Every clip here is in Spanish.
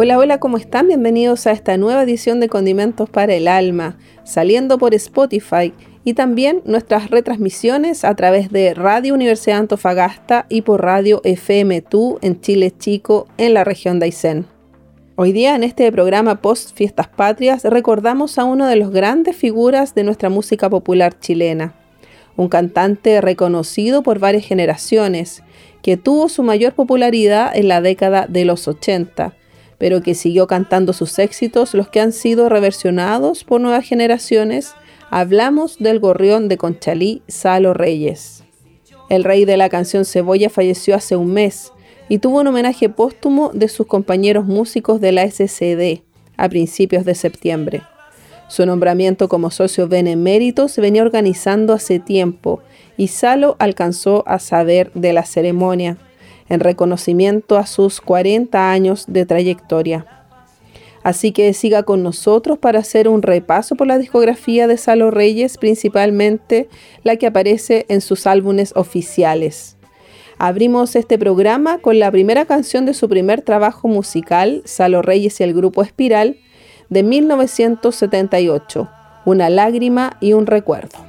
Hola, hola, ¿cómo están? Bienvenidos a esta nueva edición de Condimentos para el Alma, saliendo por Spotify y también nuestras retransmisiones a través de Radio Universidad Antofagasta y por Radio FM2 en Chile Chico, en la región de Aysén. Hoy día en este programa Post Fiestas Patrias recordamos a uno de los grandes figuras de nuestra música popular chilena, un cantante reconocido por varias generaciones, que tuvo su mayor popularidad en la década de los 80 pero que siguió cantando sus éxitos, los que han sido reversionados por nuevas generaciones, hablamos del gorrión de Conchalí, Salo Reyes. El rey de la canción Cebolla falleció hace un mes y tuvo un homenaje póstumo de sus compañeros músicos de la SCD a principios de septiembre. Su nombramiento como socio benemérito se venía organizando hace tiempo y Salo alcanzó a saber de la ceremonia en reconocimiento a sus 40 años de trayectoria. Así que siga con nosotros para hacer un repaso por la discografía de Salo Reyes, principalmente la que aparece en sus álbumes oficiales. Abrimos este programa con la primera canción de su primer trabajo musical, Salo Reyes y el grupo Espiral, de 1978, Una lágrima y un recuerdo.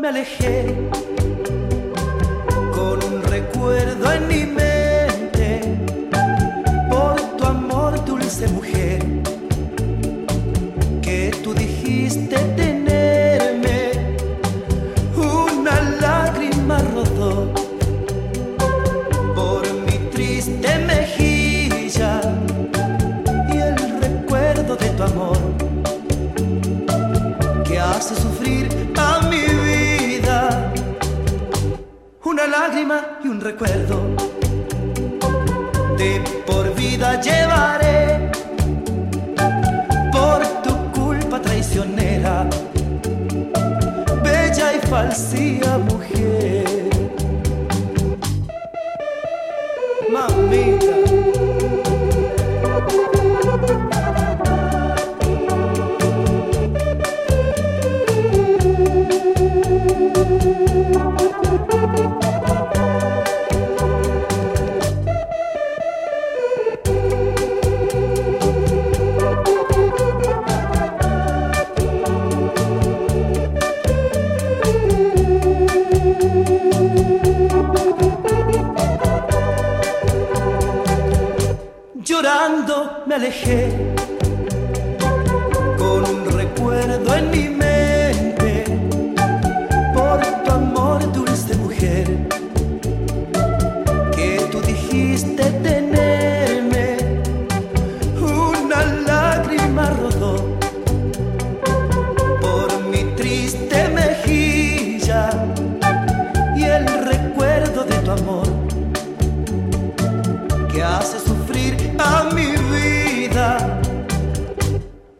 me alejé con un recuerdo en mi mente por tu amor dulce mujer que tú dijiste tenerme. Una lágrima rodó por mi triste mejilla y el recuerdo de tu amor que hace sufrir un recuerdo. De por vida llevaré por tu culpa traicionera, bella y falsía mujer. Mamita. alejé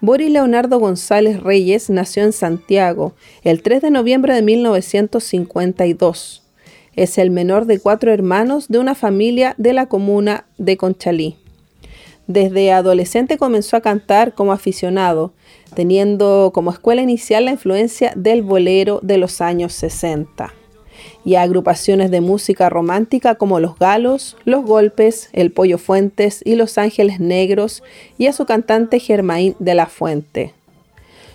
Boris Leonardo González Reyes nació en Santiago el 3 de noviembre de 1952. Es el menor de cuatro hermanos de una familia de la comuna de Conchalí. Desde adolescente comenzó a cantar como aficionado, teniendo como escuela inicial la influencia del bolero de los años 60 y agrupaciones de música romántica como Los Galos, Los Golpes, El Pollo Fuentes y Los Ángeles Negros y a su cantante Germain de la Fuente.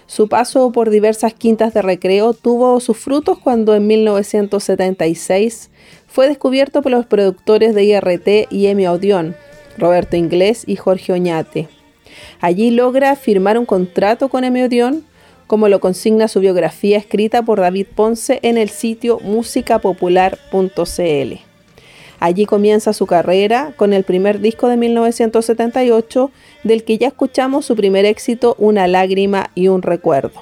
Su paso por diversas quintas de recreo tuvo sus frutos cuando en 1976 fue descubierto por los productores de IRT y Emi Audión, Roberto Inglés y Jorge Oñate. Allí logra firmar un contrato con Emi Audión como lo consigna su biografía escrita por David Ponce en el sitio musicapopular.cl. Allí comienza su carrera con el primer disco de 1978, del que ya escuchamos su primer éxito, Una lágrima y un recuerdo.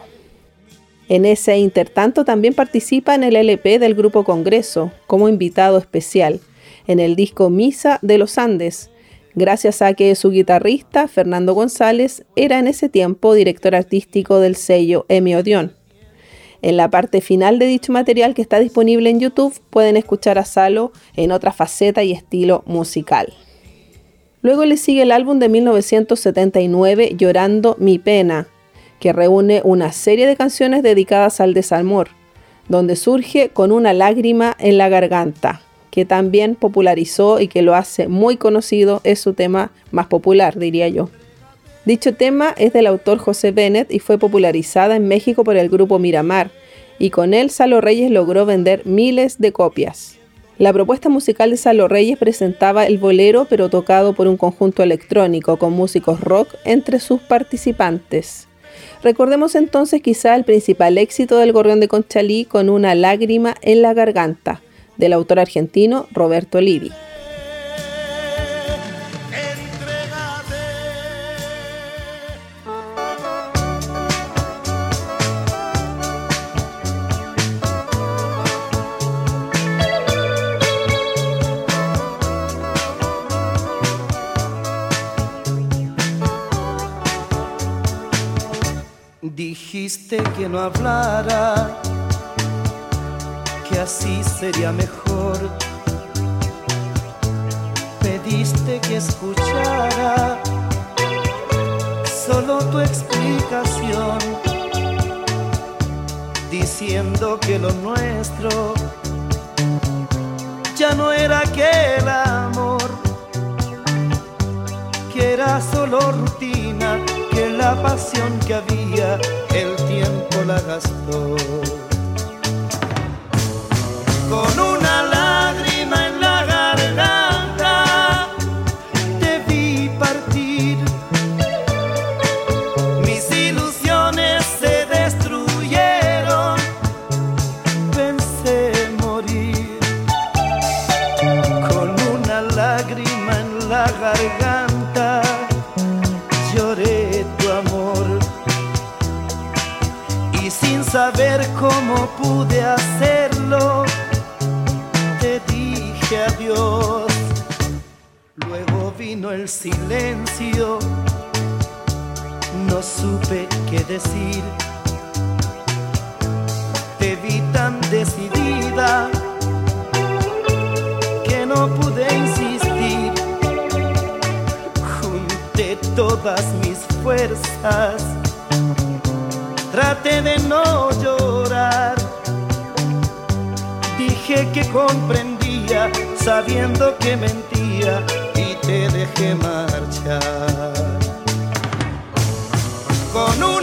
En ese intertanto también participa en el LP del Grupo Congreso como invitado especial, en el disco Misa de los Andes, gracias a que su guitarrista, Fernando González, era en ese tiempo director artístico del sello Emi Odeon. En la parte final de dicho material que está disponible en YouTube pueden escuchar a Salo en otra faceta y estilo musical. Luego le sigue el álbum de 1979 Llorando mi pena, que reúne una serie de canciones dedicadas al desamor, donde surge con una lágrima en la garganta, que también popularizó y que lo hace muy conocido, es su tema más popular, diría yo. Dicho tema es del autor José Bennett y fue popularizada en México por el grupo Miramar, y con él Salo Reyes logró vender miles de copias. La propuesta musical de Salo Reyes presentaba el bolero pero tocado por un conjunto electrónico con músicos rock entre sus participantes. Recordemos entonces quizá el principal éxito del Gorrión de Conchalí con una lágrima en la garganta, del autor argentino Roberto Livi. Dijiste que no hablara así sería mejor. Pediste que escuchara solo tu explicación, diciendo que lo nuestro ya no era aquel amor, que era solo rutina, que la pasión que había el tiempo la gastó con una lágrima en la garganta te vi partir. Mis ilusiones se destruyeron, pensé morir. Con una lágrima en la garganta lloré tu amor. Y sin saber cómo pude hacerlo, silencio, no supe qué decir. Te vi tan decidida que no pude insistir. Junté todas mis fuerzas, traté de no llorar. Que comprendí sabiendo que mentía y te dejé marchar. Con una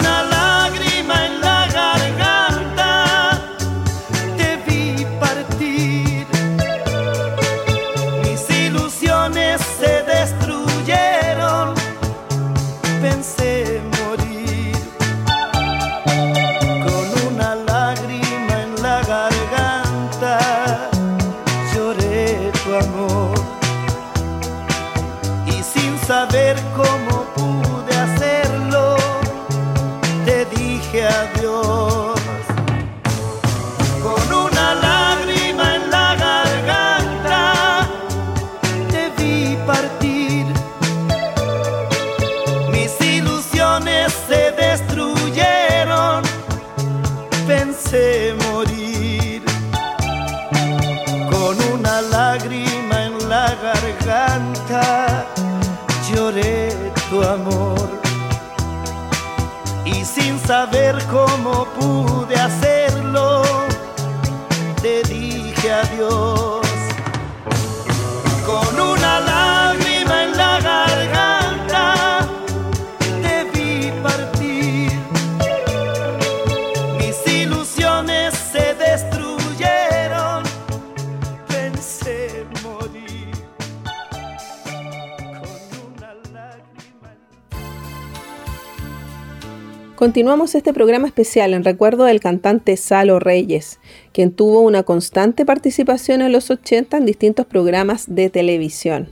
Continuamos este programa especial en recuerdo del cantante Salo Reyes, quien tuvo una constante participación en los 80 en distintos programas de televisión.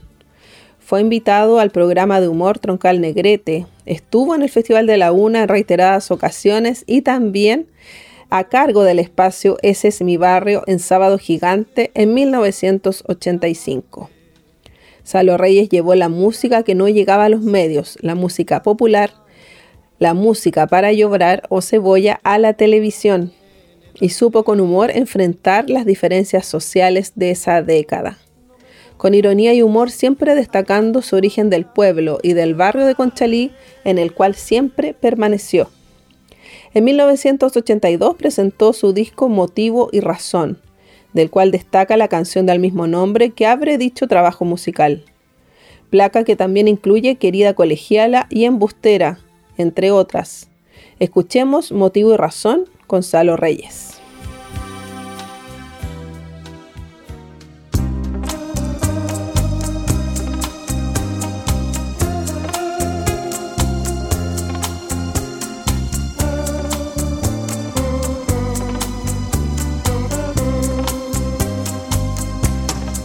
Fue invitado al programa de humor Troncal Negrete, estuvo en el Festival de la Una en reiteradas ocasiones y también a cargo del espacio Ese es mi barrio en Sábado Gigante en 1985. Salo Reyes llevó la música que no llegaba a los medios, la música popular, la música para llorar o cebolla a la televisión y supo con humor enfrentar las diferencias sociales de esa década. Con ironía y humor siempre destacando su origen del pueblo y del barrio de Conchalí en el cual siempre permaneció. En 1982 presentó su disco Motivo y Razón, del cual destaca la canción del mismo nombre que abre dicho trabajo musical. Placa que también incluye Querida Colegiala y Embustera, entre otras. Escuchemos Motivo y Razón con Salo Reyes.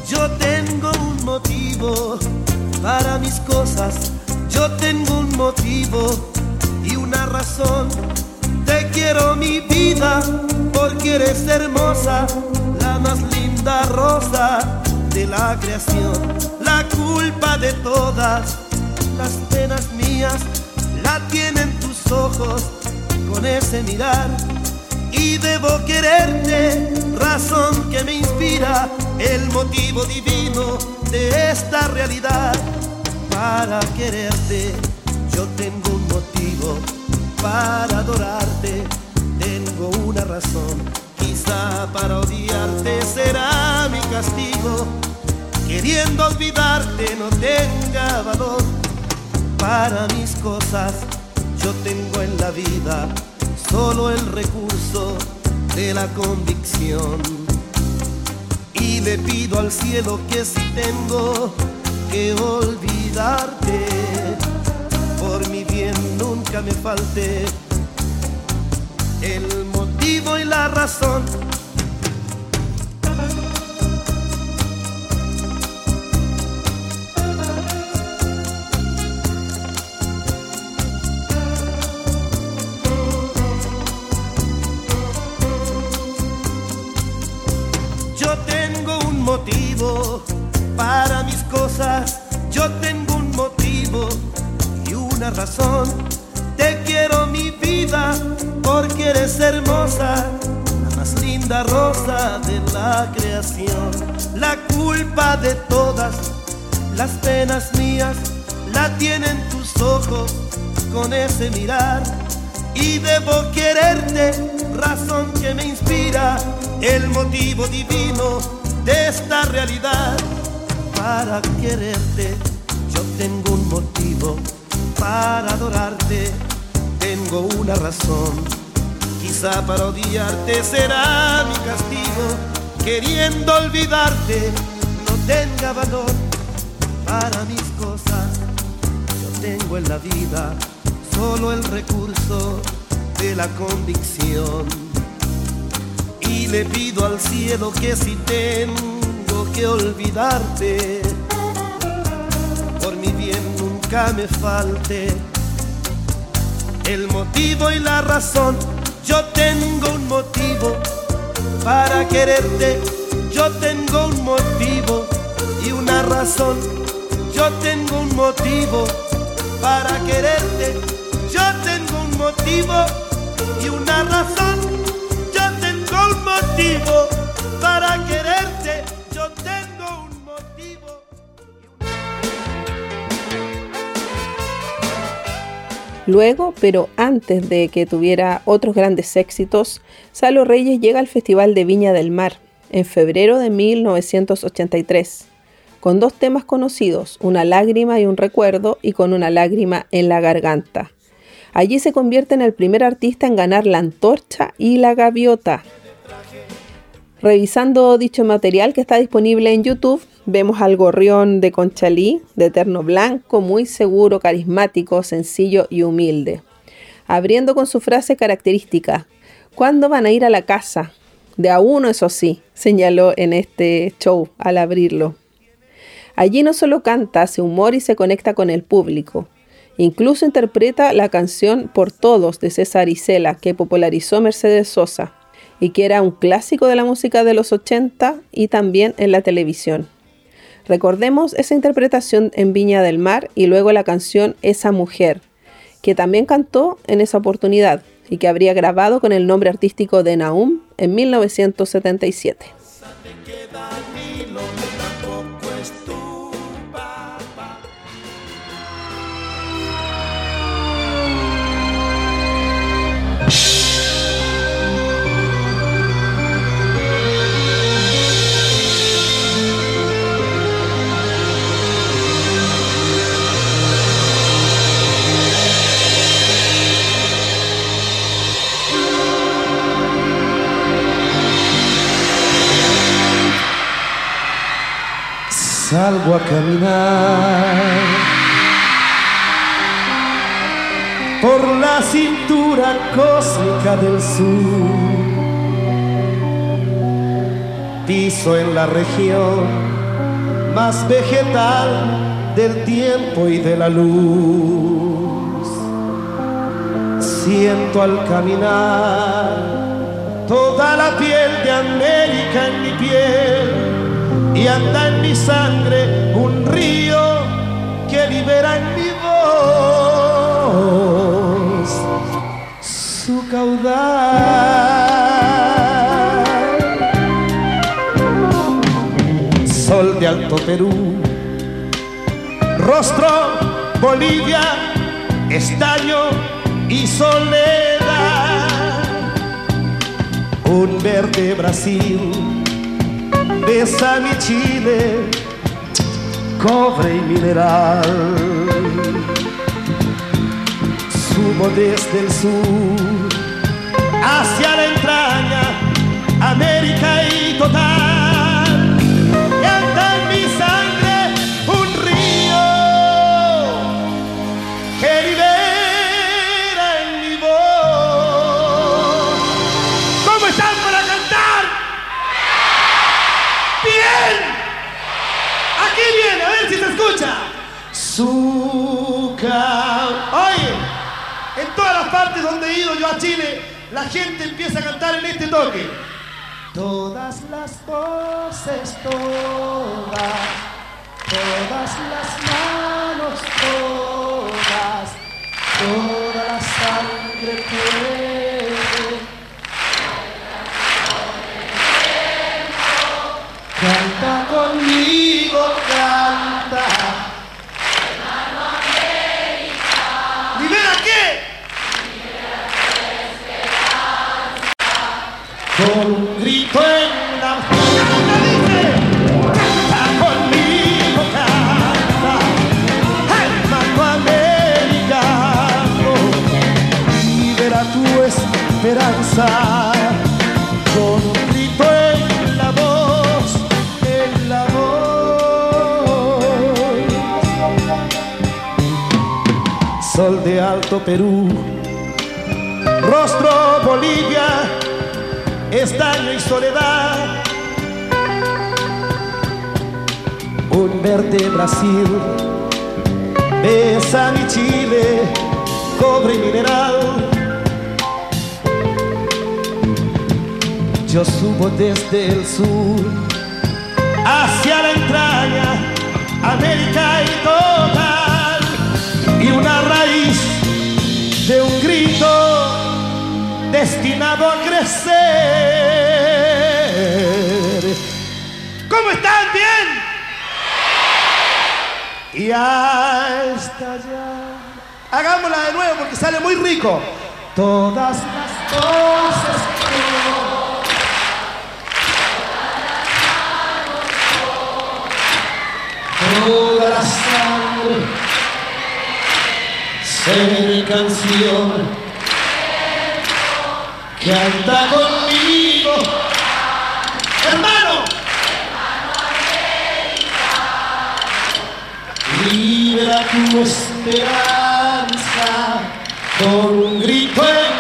Yo tengo un motivo para mis cosas. Yo tengo un motivo y una razón. Te quiero mi vida porque eres hermosa, la más linda rosa de la creación. La culpa de todas las penas mías la tienen tus ojos con ese mirar y debo quererte, razón que me inspira, el motivo divino de esta realidad. Para quererte, yo tengo un motivo, para adorarte, tengo una razón. Quizá para odiarte será mi castigo, queriendo olvidarte no tenga valor. Para mis cosas, yo tengo en la vida solo el recurso de la convicción. Y le pido al cielo que si tengo que olvidarte, por mi bien nunca me falte el motivo y la razón. Razón. Te quiero mi vida porque eres hermosa, la más linda rosa de la creación. La culpa de todas las penas mías la tienen tus ojos con ese mirar y debo quererte, razón que me inspira, el motivo divino de esta realidad. Para quererte, yo tengo un motivo, para adorarte, tengo una razón. Quizá para odiarte será mi castigo, queriendo olvidarte, no tenga valor para mis cosas. Yo tengo en la vida solo el recurso de la convicción. Y le pido al cielo que si tengo que olvidarte, nunca me falte el motivo y la razón. Yo tengo un motivo para quererte, yo tengo un motivo y una razón. Yo tengo un motivo para quererte. Yo tengo un motivo y una razón. Yo tengo un motivo para quererte. Luego, pero antes de que tuviera otros grandes éxitos, Salo Reyes llega al Festival de Viña del Mar en febrero de 1983, con dos temas conocidos, Una lágrima y un recuerdo y con una lágrima en la garganta. Allí se convierte en el primer artista en ganar la antorcha y la gaviota. Revisando dicho material que está disponible en YouTube, vemos al gorrión de Conchalí, de terno blanco, muy seguro, carismático, sencillo y humilde. Abriendo con su frase característica, ¿cuándo van a ir a la casa? De a uno, eso sí, señaló en este show al abrirlo. Allí no solo canta, hace humor y se conecta con el público. Incluso interpreta la canción Por Todos de César Isela, que popularizó Mercedes Sosa y que era un clásico de la música de los 80 y también en la televisión. Recordemos esa interpretación en Viña del Mar y luego la canción Esa Mujer, que también cantó en esa oportunidad y que habría grabado con el nombre artístico de Naum en 1977. Salgo a caminar por la cintura cósmica del sur. Piso en la región más vegetal del tiempo y de la luz. Siento al caminar toda la piel de América en mi piel y anda en mi sangre un río que libera en mi voz su caudal. Sol de Alto Perú, rostro Bolivia, estaño y soledad, un verde Brasil besa mi Chile, cobre y mineral. Subo desde el sur hacia la entraña, América y total. Zucca. Oye, en todas las partes donde he ido yo a Chile, la gente empieza a cantar en este toque. Todas las voces, todas, todas las manos, todas, toda la sangre puede. Canta conmigo, canta. Con un grito en la canta, dice. Canta conmigo, canta. Hermano americano, libera tu esperanza. Con un grito en la voz, en la voz. Sol de Alto Perú, rostro Bolivia, estaño y soledad. Un verde Brasil, besa mi Chile, cobre y mineral. Yo subo desde el sur hacia Hagámosla de nuevo porque sale muy rico. Todas las cosas toda la sangre ser canción. Canta conmigo libera tu esperanza. Con un grito en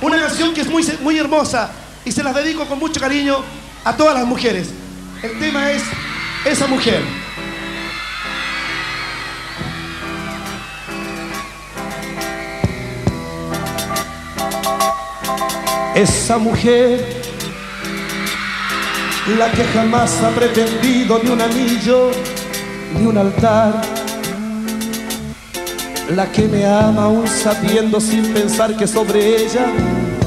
muy hermosa y se las dedico con mucho cariño a todas las mujeres. El tema es esa mujer. Esa mujer, la que jamás ha pretendido ni un anillo, ni un altar, la que me ama aún sabiendo sin pensar que sobre ella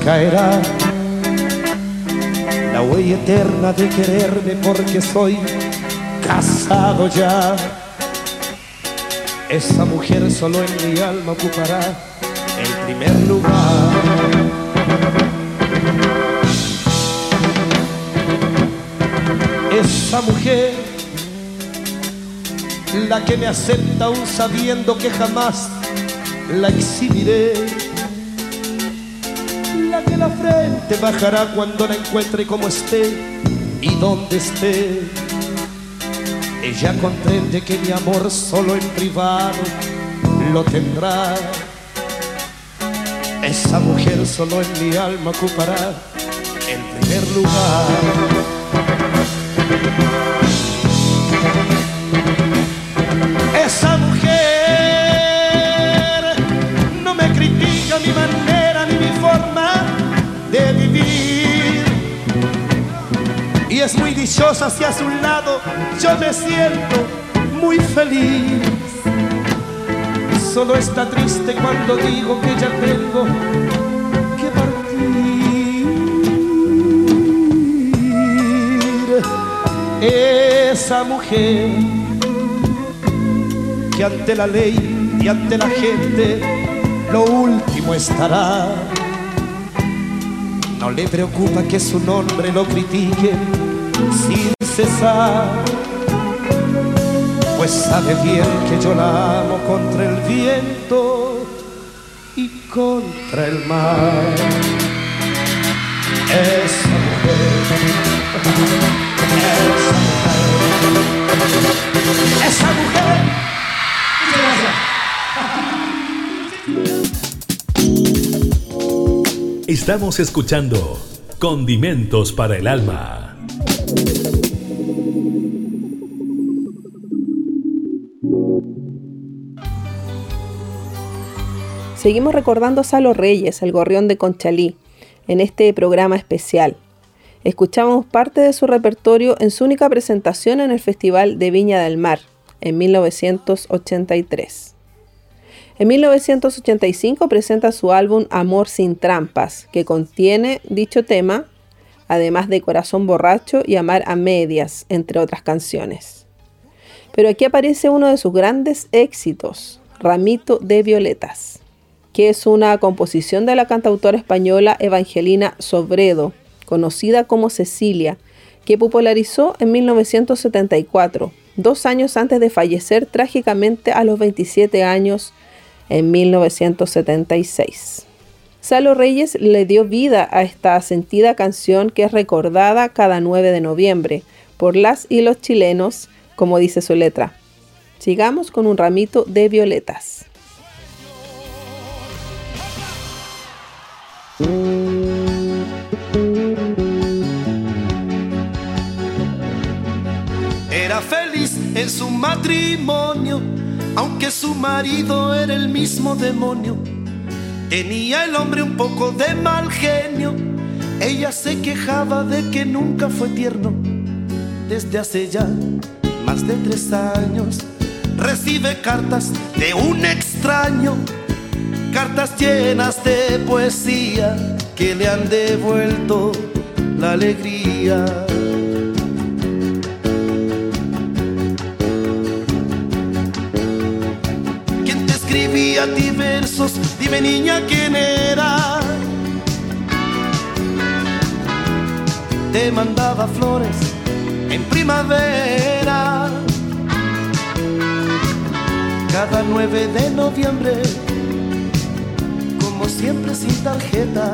caerá la huella eterna de quererme porque soy casado ya. Esa mujer solo en mi alma ocupará el primer lugar. Esa mujer, la que me acepta aún sabiendo que jamás la exhibiré que la frente bajará cuando la encuentre como esté y donde esté. Ella comprende que mi amor solo en privado lo tendrá. Esa mujer solo en mi alma ocupará el primer lugar. Dichosa si a su lado yo me siento muy feliz. Solo está triste cuando digo que ya tengo que partir. Esa mujer que ante la ley y ante la gente lo último estará no le preocupa que su nombre lo critique sin cesar. Pues sabe bien que yo la amo contra el viento y contra el mar. Esa mujer, esa mujer, esa mujer. Estamos escuchando Condimentos para el Alma. Seguimos recordando a Salo Reyes, el gorrión de Conchalí, en este programa especial. Escuchamos parte de su repertorio en su única presentación en el Festival de Viña del Mar, en 1983. En 1985 presenta su álbum Amor sin trampas, que contiene dicho tema, además de Corazón borracho y Amar a medias, entre otras canciones. Pero aquí aparece uno de sus grandes éxitos, Ramito de Violetas, que es una composición de la cantautora española Evangelina Sobredo, conocida como Cecilia, que popularizó en 1974, dos años antes de fallecer trágicamente a los 27 años en 1976. Salo Reyes le dio vida a esta sentida canción que es recordada cada 9 de noviembre por las y los chilenos, como dice su letra. Sigamos con un ramito de violetas. Era feliz en su matrimonio, aunque su marido era el mismo demonio. Tenía el hombre un poco de mal genio, ella se quejaba de que nunca fue tierno. Desde hace ya más de tres años recibe cartas de un extraño, cartas llenas de poesía que le han devuelto la alegría. ¿Quién te escribía a ti versos? Dime niña quién era. Te mandaba flores en primavera. Cada 9 de noviembre, siempre sin tarjeta,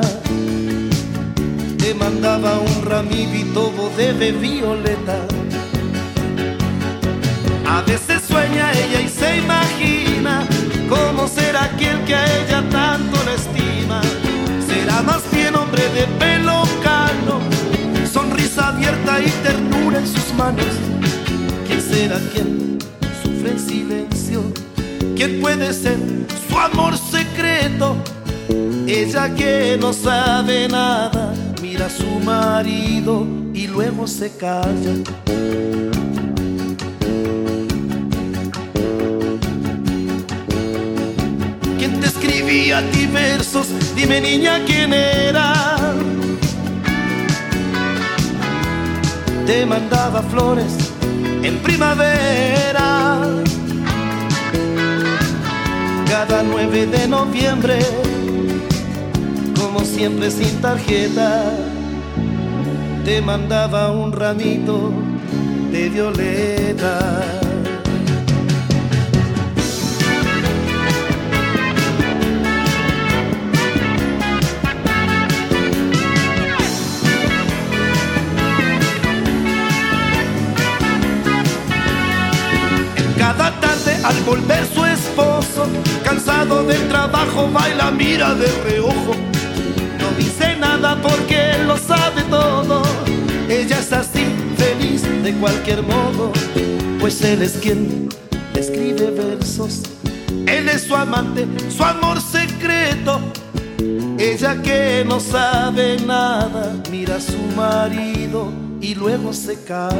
te mandaba un ramito de violeta. A veces sueña ella y se imagina cómo será aquel que a ella tanto la estima. Será más bien hombre de pelo cano, sonrisa abierta y ternura en sus manos. ¿Quién será quien sufre en silencio? ¿Quién puede ser su amor secreto? Ella que no sabe nada, mira a su marido y luego se calla. ¿Quién te escribía a ti versos? Dime niña quién era. Te mandaba flores en primavera. Cada 9 de noviembre, como siempre sin tarjeta, te mandaba un ramito de violeta. Cada tarde al volver su esposo, cansado del trabajo, baila, mira de reojo. Nada porque lo sabe todo. Ella es así, feliz de cualquier modo, pues él es quien escribe versos. Él es su amante, su amor secreto. Ella que no sabe nada, mira a su marido y luego se calla.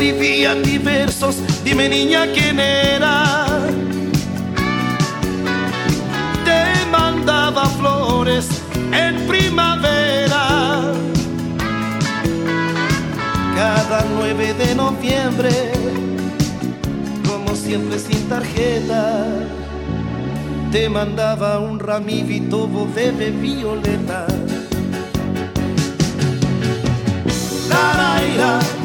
¿Quién te escribía a ti versos? Dime niña quién era. Te mandaba flores en primavera. Cada 9 de noviembre, como siempre sin tarjeta, te mandaba un ramito de violeta. La, la,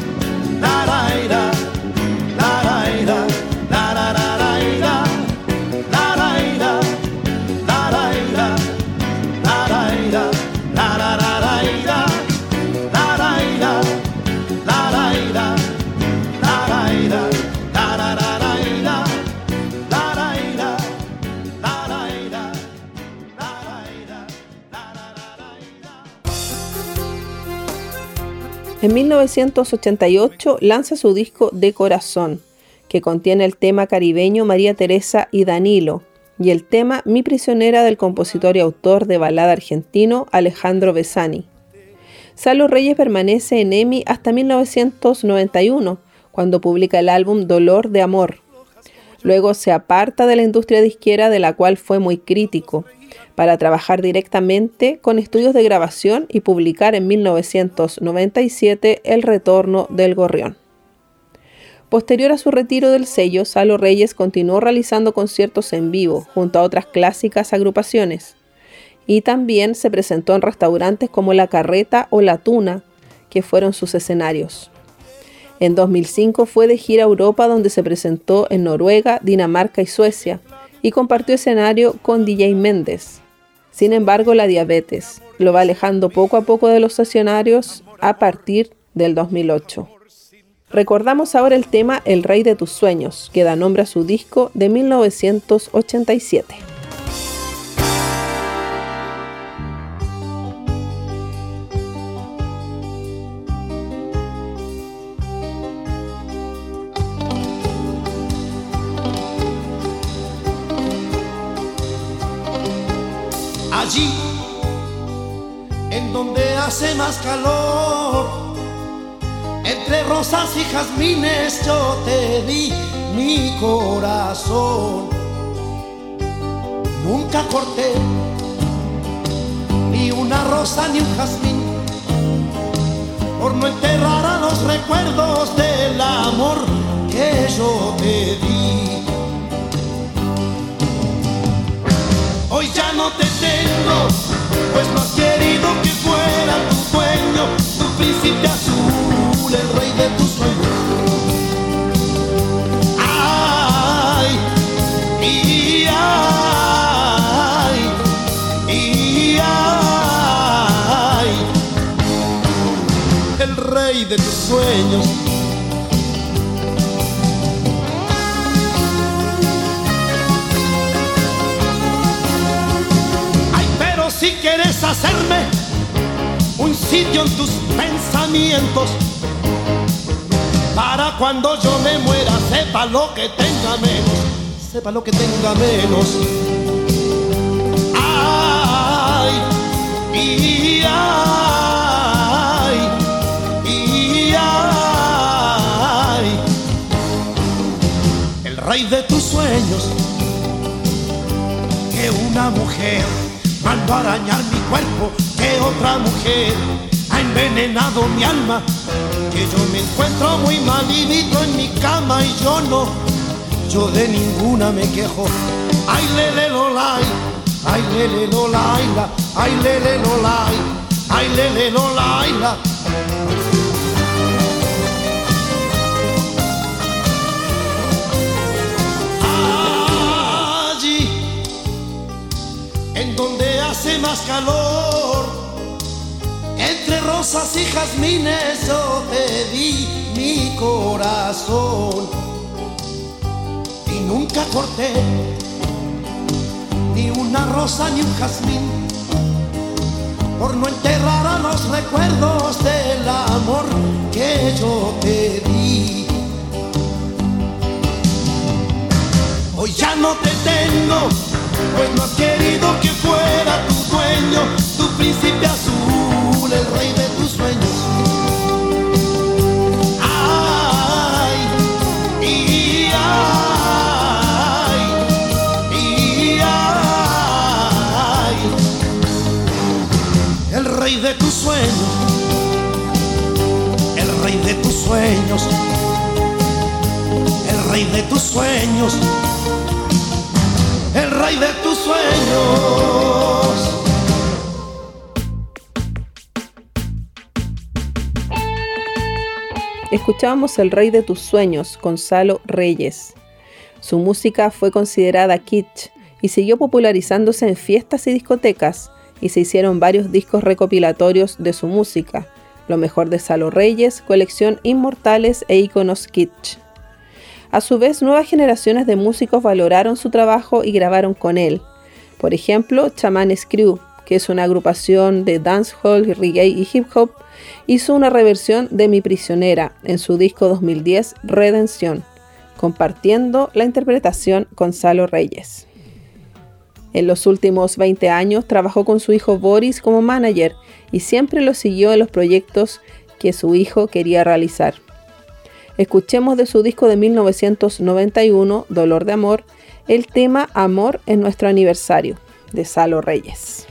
En 1988 lanza su disco De Corazón, que contiene el tema caribeño María Teresa y Danilo, y el tema Mi prisionera del compositor y autor de balada argentino Alejandro Besani. Salo Reyes permanece en EMI hasta 1991, cuando publica el álbum Dolor de Amor. Luego se aparta de la industria disquera de la cual fue muy crítico, para trabajar directamente con estudios de grabación y publicar en 1997 El Retorno del Gorrión. Posterior a su retiro del sello, Salo Reyes continuó realizando conciertos en vivo junto a otras clásicas agrupaciones y también se presentó en restaurantes como La Carreta o La Tuna, que fueron sus escenarios. En 2005 fue de gira a Europa donde se presentó en Noruega, Dinamarca y Suecia y compartió escenario con DJ Méndez. Sin embargo, la diabetes lo va alejando poco a poco de los estacionarios a partir del 2008. Recordamos ahora el tema El Rey de tus Sueños, que da nombre a su disco de 1987. En donde hace más calor. Entre rosas y jazmines yo te di mi corazón. Nunca corté ni una rosa ni un jazmín por no enterrar a los recuerdos del amor que yo te di. Hoy ya no te tengo, pues no has querido que fuera tu sueño, tu príncipe azul, el rey de tus sueños. Ay, y ay, y ay, el rey de tus sueños. Hacerme un sitio en tus pensamientos, para cuando yo me muera, sepa lo que tenga menos, sepa lo que tenga menos. Ay, y ay, y ay, el rey de tus sueños, que una mujer mando a arañar mi cuerpo que otra mujer ha envenenado mi alma que yo me encuentro muy malito en mi cama y yo no yo de ninguna me quejo. Ay lele lo lai ay lele lo laila ay lele lo lai ay lele lo laila allí más calor. Entre rosas y jazmines yo te di mi corazón y nunca corté ni una rosa ni un jazmín por no enterrar a los recuerdos del amor que yo te di. Hoy ya no te tengo pues no has querido que fuera tu tu príncipe azul, el rey de tus sueños. Ay, y ay, y ay, el rey de tus sueños, el rey de tus sueños, el rey de tus sueños el rey de tus sueños. Escuchábamos El Rey de tus Sueños, Gonzalo Reyes. Su música fue considerada kitsch y siguió popularizándose en fiestas y discotecas, y se hicieron varios discos recopilatorios de su música, lo mejor de Salo Reyes, colección Inmortales e Iconos Kitsch. A su vez, nuevas generaciones de músicos valoraron su trabajo y grabaron con él. Por ejemplo, Chamanes Crew, que es una agrupación de dancehall, reggae y hip hop, hizo una reversión de Mi Prisionera en su disco 2010 Redención, compartiendo la interpretación con Salo Reyes. En los últimos 20 años trabajó con su hijo Boris como manager y siempre lo siguió en los proyectos que su hijo quería realizar. Escuchemos de su disco de 1991, Dolor de Amor, el tema Amor en nuestro aniversario, de Salo Reyes.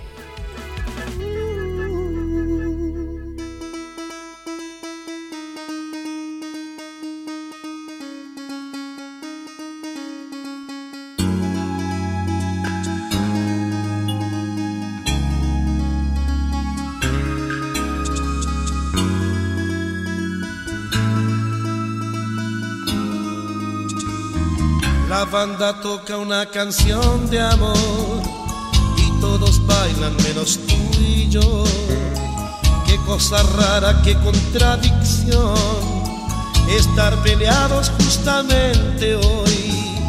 Banda toca una canción de amor y todos bailan menos tú y yo. Qué cosa rara, qué contradicción estar peleados justamente hoy.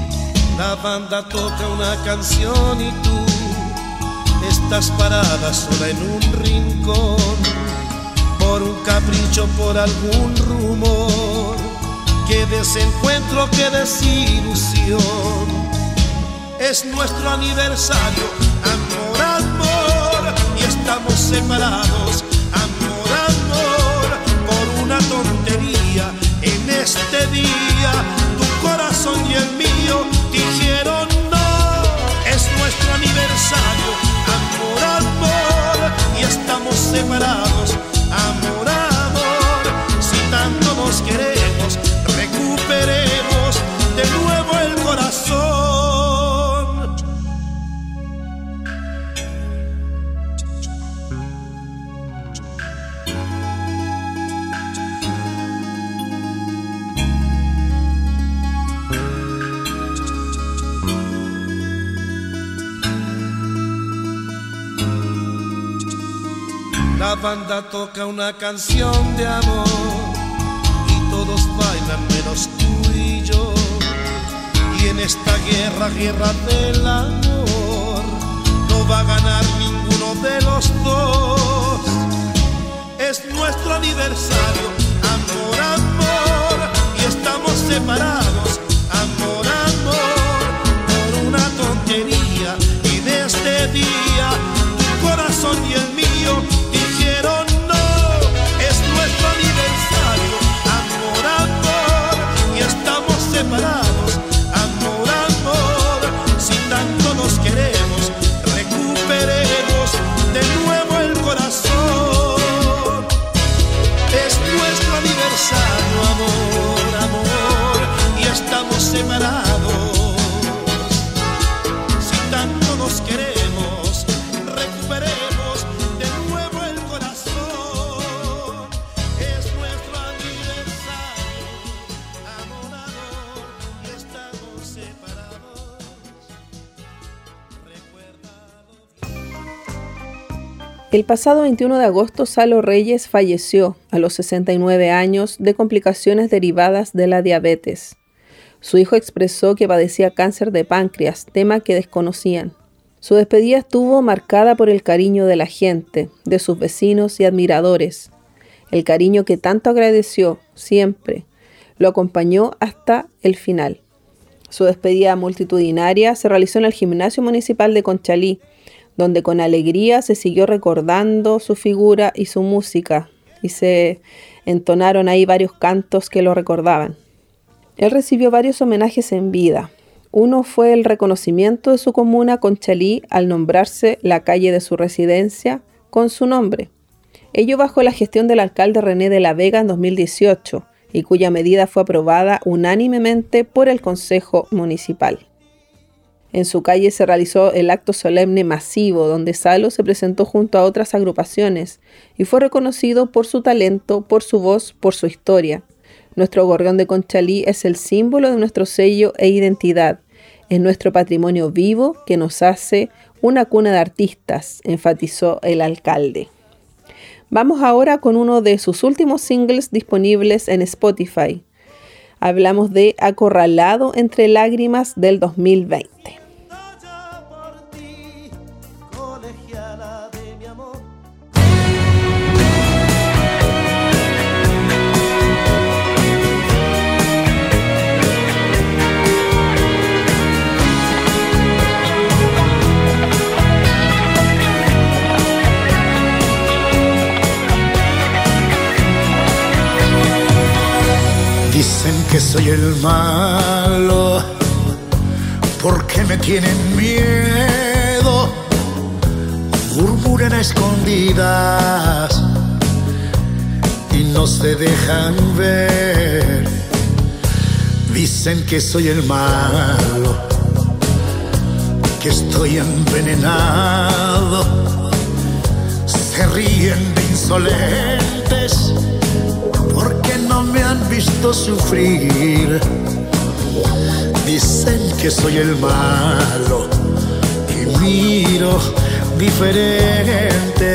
La banda toca una canción y tú estás parada sola en un rincón por un capricho, por algún rumor. Qué desencuentro, qué desilusión. Es nuestro aniversario, amor, amor, y estamos separados, amor, amor, por una tontería. En este día, tu corazón y el mío dijeron no. Es nuestro aniversario, amor, amor, y estamos separados amor, amor, banda toca una canción de amor y todos bailan menos tú y yo. Y en esta guerra, guerra del amor, no va a ganar ninguno de los dos. Es nuestro aniversario, amor, amor, y estamos separados, pasado 21 de agosto, Salo Reyes falleció a los 69 años de complicaciones derivadas de la diabetes. Su hijo expresó que padecía cáncer de páncreas, tema que desconocían. Su despedida estuvo marcada por el cariño de la gente, de sus vecinos y admiradores. El cariño que tanto agradeció siempre lo acompañó hasta el final. Su despedida multitudinaria se realizó en el gimnasio municipal de Conchalí, donde con alegría se siguió recordando su figura y su música, y se entonaron ahí varios cantos que lo recordaban. Él recibió varios homenajes en vida. Uno fue el reconocimiento de su comuna Conchalí al nombrarse la calle de su residencia con su nombre. Ello bajo la gestión del alcalde René de la Vega en 2018 y cuya medida fue aprobada unánimemente por el Consejo Municipal. En su calle se realizó el acto solemne masivo donde Salo se presentó junto a otras agrupaciones y fue reconocido por su talento, por su voz, por su historia. Nuestro gorrión de Conchalí es el símbolo de nuestro sello e identidad. Es nuestro patrimonio vivo que nos hace una cuna de artistas, enfatizó el alcalde. Vamos ahora con uno de sus últimos singles disponibles en Spotify. Hablamos de Acorralado entre lágrimas del 2020. Dicen que soy el malo porque me tienen miedo. Murmuran a escondidas y no se dejan ver. Dicen que soy el malo, que estoy envenenado. Se ríen de insolentes visto sufrir. Dicen que soy el malo y miro diferente.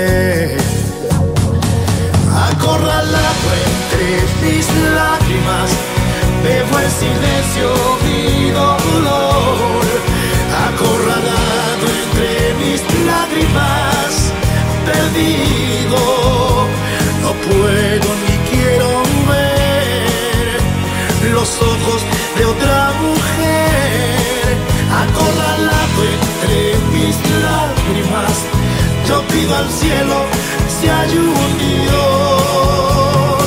Acorralado entre mis lágrimas, bebo en silencio mi dolor. Acorralado entre mis lágrimas, perdido, no puedo ni quiero los ojos de otra mujer. Acorralado entre mis lágrimas, yo pido al cielo si hay un Dios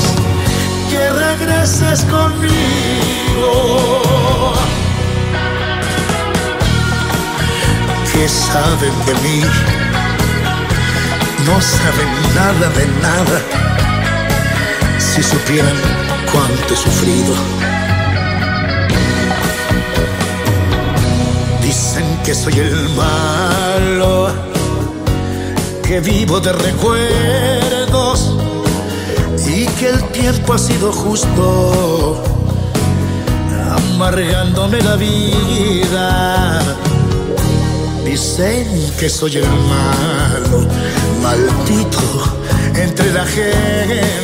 que regreses conmigo. ¿Qué saben de mí? No saben nada de nada. Si supieran cuánto he sufrido. Dicen que soy el malo, que vivo de recuerdos y que el tiempo ha sido justo, amargándome la vida. Dicen que soy el malo, maldito entre la gente.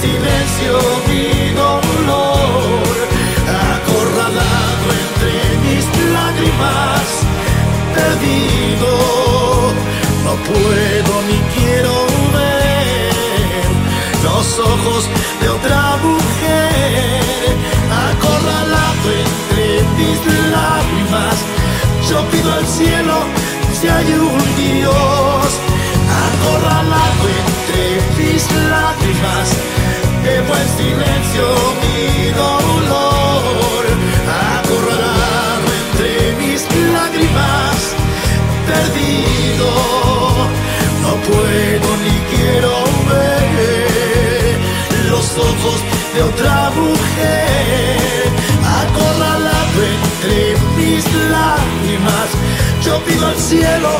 Silencio mi dolor. Acorralado entre mis lágrimas, perdido, no puedo ni quiero ver los ojos de otra mujer. Acorralado entre mis lágrimas, yo pido al cielo si hay un Dios. Lágrimas, bebo en silencio mi dolor. Acorralado entre mis lágrimas, perdido, no puedo ni quiero ver los ojos de otra mujer. Acorralado entre mis lágrimas, yo pido al cielo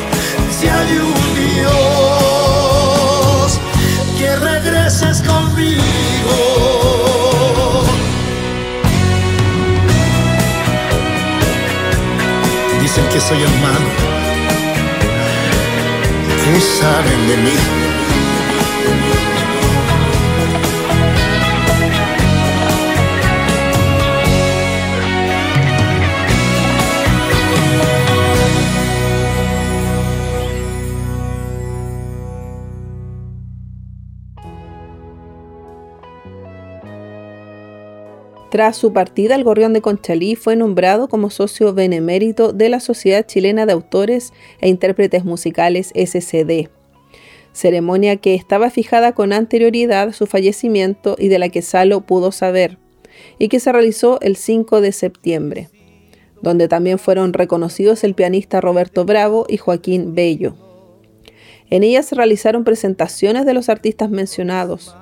si hay un Dios que soy el malo. ¿Qué saben de mí? Tras su partida, el Gorrión de Conchalí fue nombrado como socio benemérito de la Sociedad Chilena de Autores e Intérpretes Musicales SCD, ceremonia que estaba fijada con anterioridad a su fallecimiento y de la que Salo pudo saber, y que se realizó el 5 de septiembre, donde también fueron reconocidos el pianista Roberto Bravo y Joaquín Bello. En ella se realizaron presentaciones de los artistas mencionados,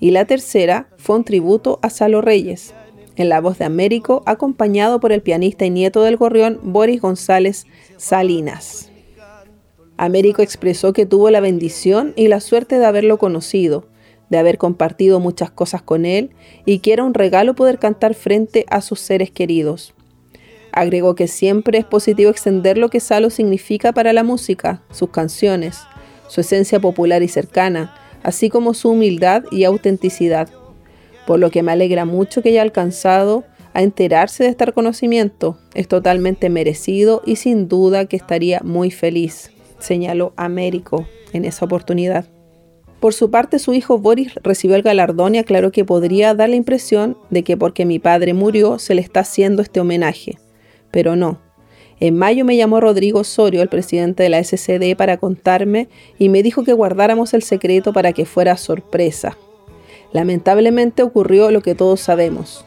y la tercera fue un tributo a Salo Reyes, en la voz de Américo, acompañado por el pianista y nieto del gorrión Boris González Salinas. Américo expresó que tuvo la bendición y la suerte de haberlo conocido, de haber compartido muchas cosas con él y que era un regalo poder cantar frente a sus seres queridos. Agregó que siempre es positivo extender lo que Salo significa para la música, sus canciones, su esencia popular y cercana, así como su humildad y autenticidad por lo que me alegra mucho que haya alcanzado a enterarse de este reconocimiento. Es totalmente merecido y sin duda que estaría muy feliz, señaló Américo en esa oportunidad. Por su parte, su hijo Boris recibió el galardón y aclaró que podría dar la impresión de que porque mi padre murió se le está haciendo este homenaje, pero no. En mayo me llamó Rodrigo Osorio, el presidente de la SCD, para contarme y me dijo que guardáramos el secreto para que fuera sorpresa, Lamentablemente ocurrió lo que todos sabemos.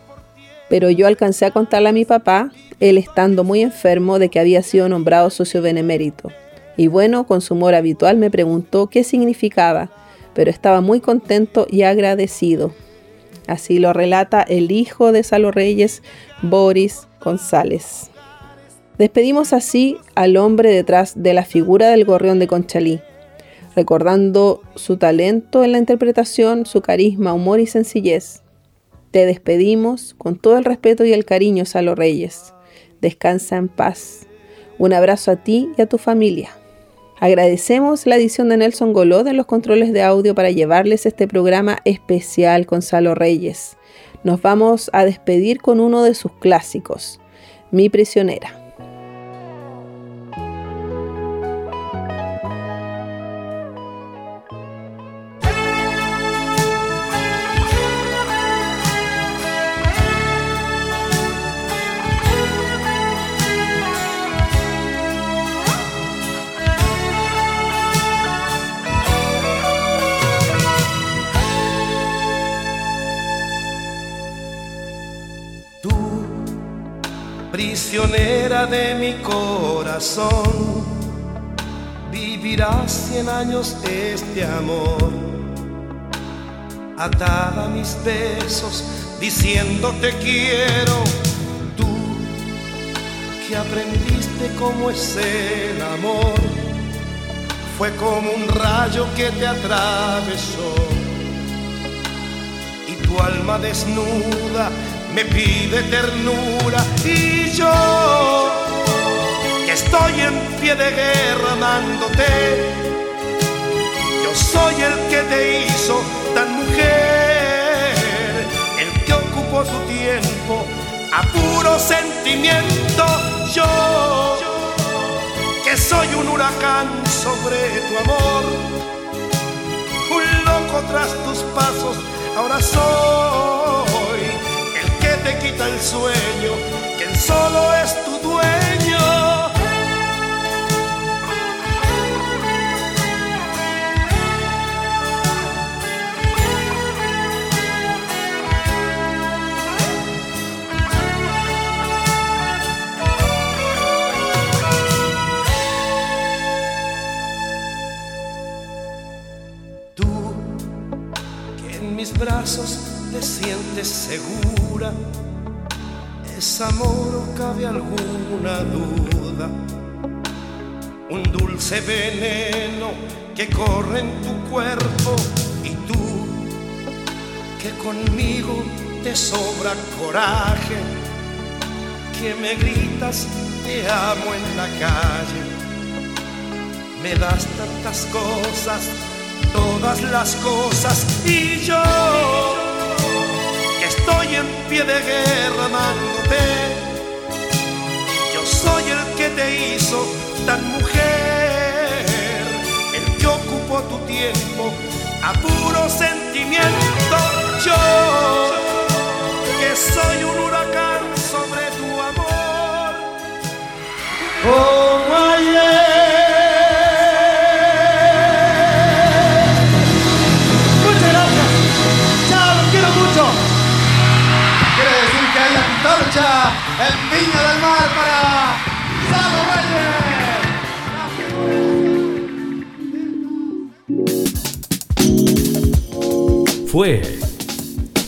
Pero yo alcancé a contarle a mi papá, él estando muy enfermo de que había sido nombrado socio benemérito. Y bueno, con su humor habitual me preguntó qué significaba, pero estaba muy contento y agradecido. Así lo relata el hijo de Salo Reyes, Boris González. Despedimos así al hombre detrás de la figura del gorrión de Conchalí, recordando su talento en la interpretación, su carisma, humor y sencillez. Te despedimos con todo el respeto y el cariño, Salo Reyes. Descansa en paz. Un abrazo a ti y a tu familia. Agradecemos la edición de Nelson Golod en los controles de audio para llevarles este programa especial con Salo Reyes. Nos vamos a despedir con uno de sus clásicos, Mi prisionera. Prisionera de mi corazón, vivirá cien años este amor, atada a mis besos, diciendo te quiero, tú que aprendiste cómo es el amor, fue como un rayo que te atravesó, y tu alma desnuda me pide ternura y yo que estoy en pie de guerra amándote, yo soy el que te hizo tan mujer, el que ocupó tu tiempo a puro sentimiento, yo que soy un huracán sobre tu amor, un loco tras tus pasos, ahora soy te quita el sueño, quien solo es tu dueño. Tú, que en mis brazos sientes segura ¿Es amor o cabe alguna duda? Un dulce veneno que corre en tu cuerpo y tú que conmigo te sobra coraje, que me gritas te amo en la calle, me das tantas cosas, todas las cosas y yo estoy en pie de guerra amándote. Yo soy el que te hizo tan mujer, el que ocupó tu tiempo a puro sentimiento. Yo, que soy un huracán sobre tu amor. Como en Viña del Mar para Reyes. Fue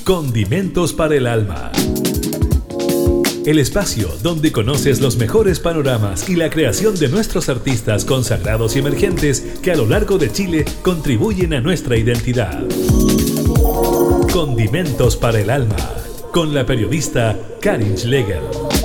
Condimentos para el Alma. El espacio donde conoces los mejores panoramas y la creación de nuestros artistas consagrados y emergentes que a lo largo de Chile contribuyen a nuestra identidad. Condimentos para el Alma con la periodista Karin Schlegel.